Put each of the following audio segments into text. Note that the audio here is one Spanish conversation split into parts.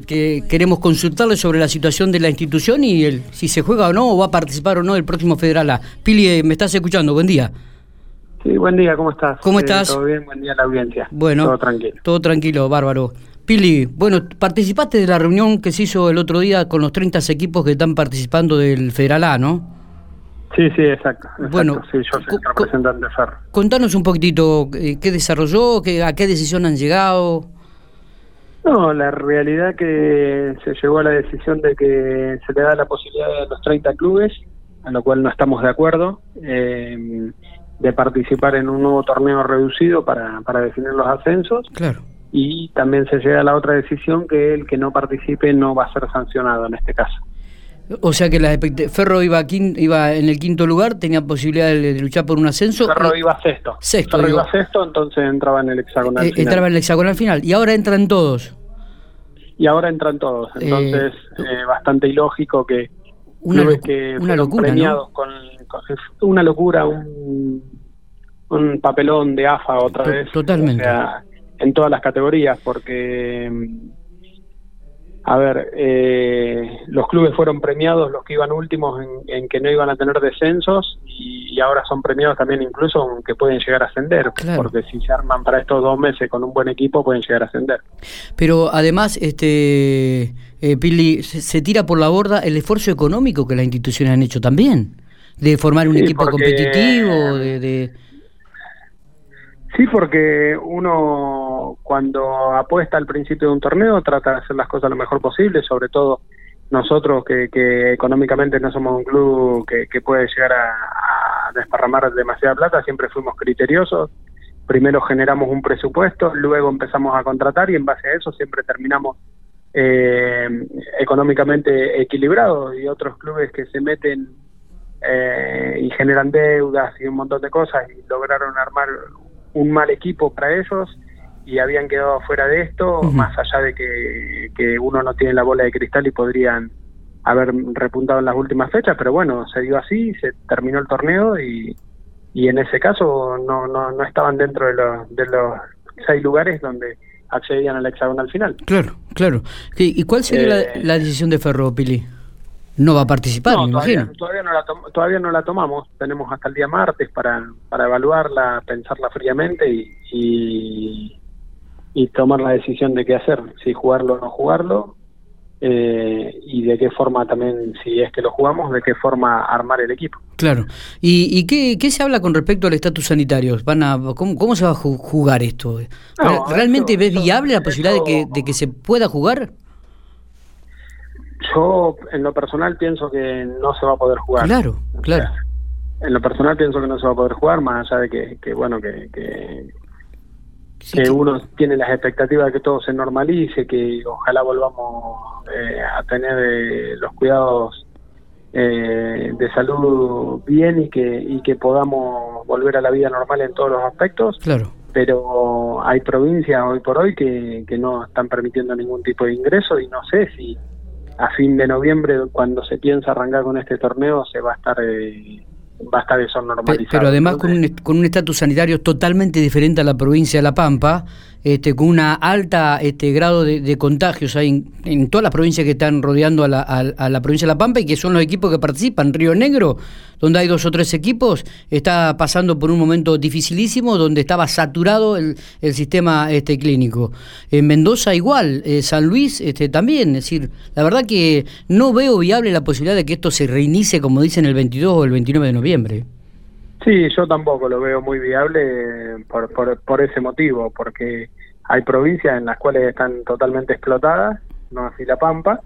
que queremos consultarle sobre la situación de la institución y el, si se juega o no, o va a participar o no el próximo Federal A. Pili, eh, ¿me estás escuchando? Buen día. Sí, buen día, ¿cómo estás? ¿Cómo eh, estás? Todo bien, buen día a la audiencia. Bueno, todo tranquilo. Todo tranquilo, bárbaro. Pili, bueno, participaste de la reunión que se hizo el otro día con los 30 equipos que están participando del Federal A, ¿no? Sí, sí, exacto. bueno, sí, yo soy representante de Ferro. Contanos un poquitito eh, qué desarrolló, qué, a qué decisión han llegado. No, la realidad que se llegó a la decisión de que se le da la posibilidad a los 30 clubes, a lo cual no estamos de acuerdo, eh, de participar en un nuevo torneo reducido para, para definir los ascensos. Claro. Y también se llega a la otra decisión que el que no participe no va a ser sancionado en este caso. O sea que la Ferro iba, iba en el quinto lugar, tenía posibilidad de, luchar por un ascenso. Ferro iba sexto. Sexto. Ferro iba sexto, entonces entraba en el hexagonal eh, Entraba en el hexagonal final. Y ahora entran todos. Y ahora entran todos. Eh, entonces, eh, bastante ilógico que una, que una locura, premiados con, una locura, un, un papelón de AFA otra vez. Totalmente. en todas las categorías, porque a ver, eh, los clubes fueron premiados, los que iban últimos, en, que no iban a tener descensos y, ahora son premiados también incluso aunque pueden llegar a ascender, porque si se arman para estos dos meses con un buen equipo pueden llegar a ascender. Pero además, este eh, Pili, se, tira por la borda el esfuerzo económico que las instituciones han hecho también, de formar un equipo competitivo, de Sí, porque uno cuando apuesta al principio de un torneo trata de hacer las cosas lo mejor posible, sobre todo nosotros que, que económicamente no somos un club que, puede llegar a, desparramar demasiada plata, siempre fuimos criteriosos. Primero generamos un presupuesto, luego empezamos a contratar y en base a eso siempre terminamos eh, económicamente equilibrados y otros clubes que se meten eh, y generan deudas y un montón de cosas y lograron armar un mal equipo para ellos y habían quedado fuera de esto, más allá de que, que uno no tiene la bola de cristal y podrían haber repuntado en las últimas fechas, pero bueno, se dio así, se terminó el torneo y, y en ese caso no, no, no estaban dentro de los, de los seis lugares donde accedían al hexagonal final. Claro, claro. ¿Y cuál sería la, eh, la, decisión de Ferro, Pili? No va a participar, me todavía, imagino. Todavía no, la todavía no la tomamos, tenemos hasta el día martes para, para evaluarla, pensarla fríamente y, y, tomar la decisión de qué hacer, si jugarlo o no jugarlo, eh, y de qué forma también, si es que lo jugamos, de qué forma armar el equipo. Claro. ¿Y, y qué, qué se habla con respecto al estatus sanitario? ¿Van a, cómo, ¿Cómo se va a jugar esto? ¿Realmente ves viable la posibilidad de, que, de que se pueda jugar? Yo, en lo personal, pienso que no se va a poder jugar. Claro, claro. en lo personal pienso que no se va a poder jugar, más allá de que, que bueno, que, que, uno tiene las expectativas de que todo se normalice, que ojalá volvamos eh, a tener eh, los cuidados eh, de salud bien y que, y que podamos volver a la vida normal en todos los aspectos. Claro. Pero hay provincias hoy por hoy que, que no están permitiendo ningún tipo de ingreso y no sé si a fin de noviembre, cuando se piensa arrancar con este torneo, se va a estar eh, va a estar eso normalizado. Pero además con un, con un estatus sanitario totalmente diferente a la provincia de La Pampa, este, con una alta este, grado de, contagios hay en, todas las provincias que están rodeando a la, a, la provincia de La Pampa y que son los equipos que participan. Río Negro, donde hay dos o tres equipos, está pasando por un momento dificilísimo, donde estaba saturado el, el sistema este, clínico. En Mendoza igual, eh, San Luis este, también. Es decir, la verdad que no veo viable la posibilidad de que esto se reinicie, como dicen, el 22 o el 29 de noviembre. Sí, yo tampoco lo veo muy viable por, por, por ese motivo, porque hay provincias en las cuales están totalmente explotadas, no así La Pampa,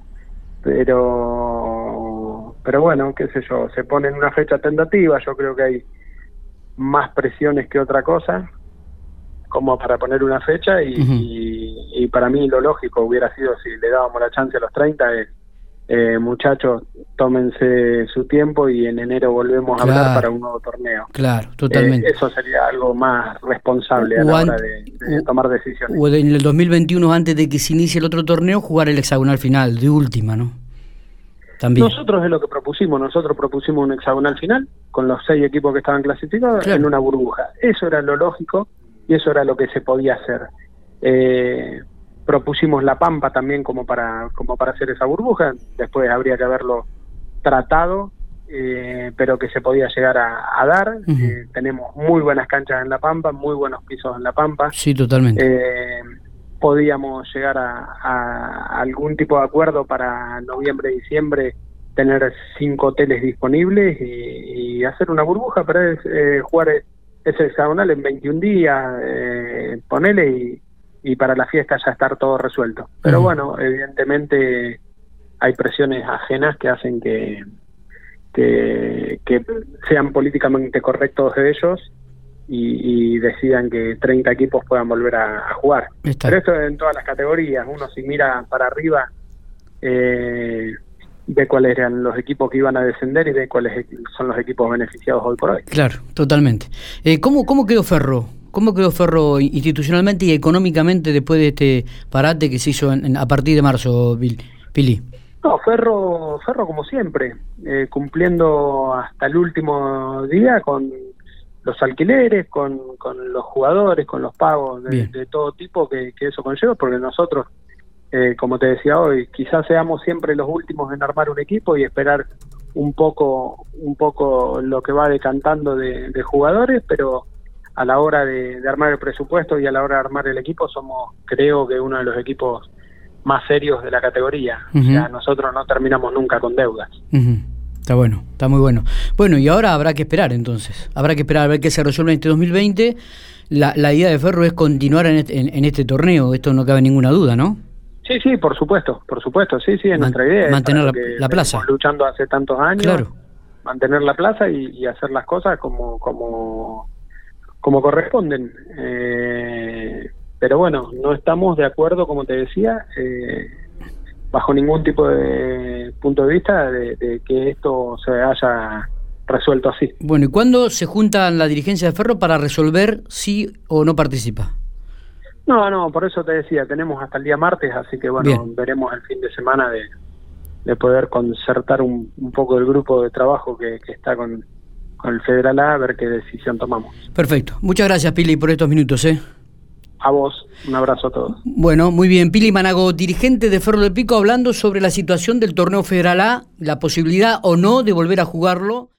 pero pero bueno, qué sé yo, se pone en una fecha tentativa, yo creo que hay más presiones que otra cosa como para poner una fecha y, y para mí lo lógico hubiera sido si le dábamos la chance a los 30 es eh, muchachos, tómense su tiempo y en enero volvemos a hablar para un nuevo torneo. Claro, totalmente. Eh, eso sería algo más responsable a la hora de, tomar decisiones. O en el 2021, antes de que se inicie el otro torneo, jugar el hexagonal final, de última, ¿no? También. Nosotros es lo que propusimos, nosotros propusimos un hexagonal final con los seis equipos que estaban clasificados en una burbuja. Eso era lo lógico y eso era lo que se podía hacer. Eh, propusimos La Pampa también como para, como para hacer esa burbuja, después habría que haberlo tratado, eh, pero que se podía llegar a, dar. Eh, tenemos muy buenas canchas en La Pampa, muy buenos pisos en La Pampa. Sí, totalmente. Eh, podíamos llegar a, algún tipo de acuerdo para noviembre, diciembre, tener cinco hoteles disponibles y, hacer una burbuja para eh, jugar ese hexagonal en 21 días, eh, ponele y, y para la fiesta ya estar todo resuelto. Pero bueno, evidentemente hay presiones ajenas que hacen que, que, que sean políticamente correctos de ellos y, decidan que 30 equipos puedan volver a, jugar. Pero esto en todas las categorías. Uno si mira para arriba eh, ve cuáles eran los equipos que iban a descender y ve cuáles son los equipos beneficiados hoy por hoy. Claro, totalmente. Eh, ¿cómo, ¿Cómo quedó Ferro? ¿Cómo quedó Ferro institucionalmente y económicamente después de este parate que se hizo a partir de marzo, Pili? No, Ferro, Ferro como siempre, eh, cumpliendo hasta el último día con los alquileres, con, con los jugadores, con los pagos de, todo tipo que, eso conlleva, porque nosotros, eh, como te decía hoy, quizás seamos siempre los últimos en armar un equipo y esperar un poco, un poco lo que va decantando de, jugadores, pero a la hora de, armar el presupuesto y a la hora de armar el equipo somos, creo que uno de los equipos más serios de la categoría. O sea, nosotros no terminamos nunca con deudas. Está bueno, está muy bueno. Bueno, y ahora habrá que esperar entonces. Habrá que esperar a ver qué se resuelve en este 2020. La, la idea de Ferro es continuar en este, en, este, torneo, esto no cabe ninguna duda, ¿no? Sí, sí, por supuesto, por supuesto, sí, sí, es nuestra idea. Mantener la, plaza. Luchando hace tantos años. Claro. Mantener la plaza y, hacer las cosas como, como, como corresponden. Eh, pero bueno, no estamos de acuerdo, como te decía, eh, bajo ningún tipo de punto de vista de, que esto se haya resuelto así. Bueno, ¿y cuándo se juntan la dirigencia de Ferro para resolver si o no participa? No, no, por eso te decía, tenemos hasta el día martes, así que bueno, veremos el fin de semana de, de poder concertar un, poco el grupo de trabajo que, que está con, con el Federal A, a ver qué decisión tomamos. Perfecto. Muchas gracias, Pili, por estos minutos. ¿eh? A vos, un abrazo a todos. Bueno, muy bien. Pili Manago, dirigente de Ferro del Pico, hablando sobre la situación del torneo federal A, la posibilidad o no de volver a jugarlo.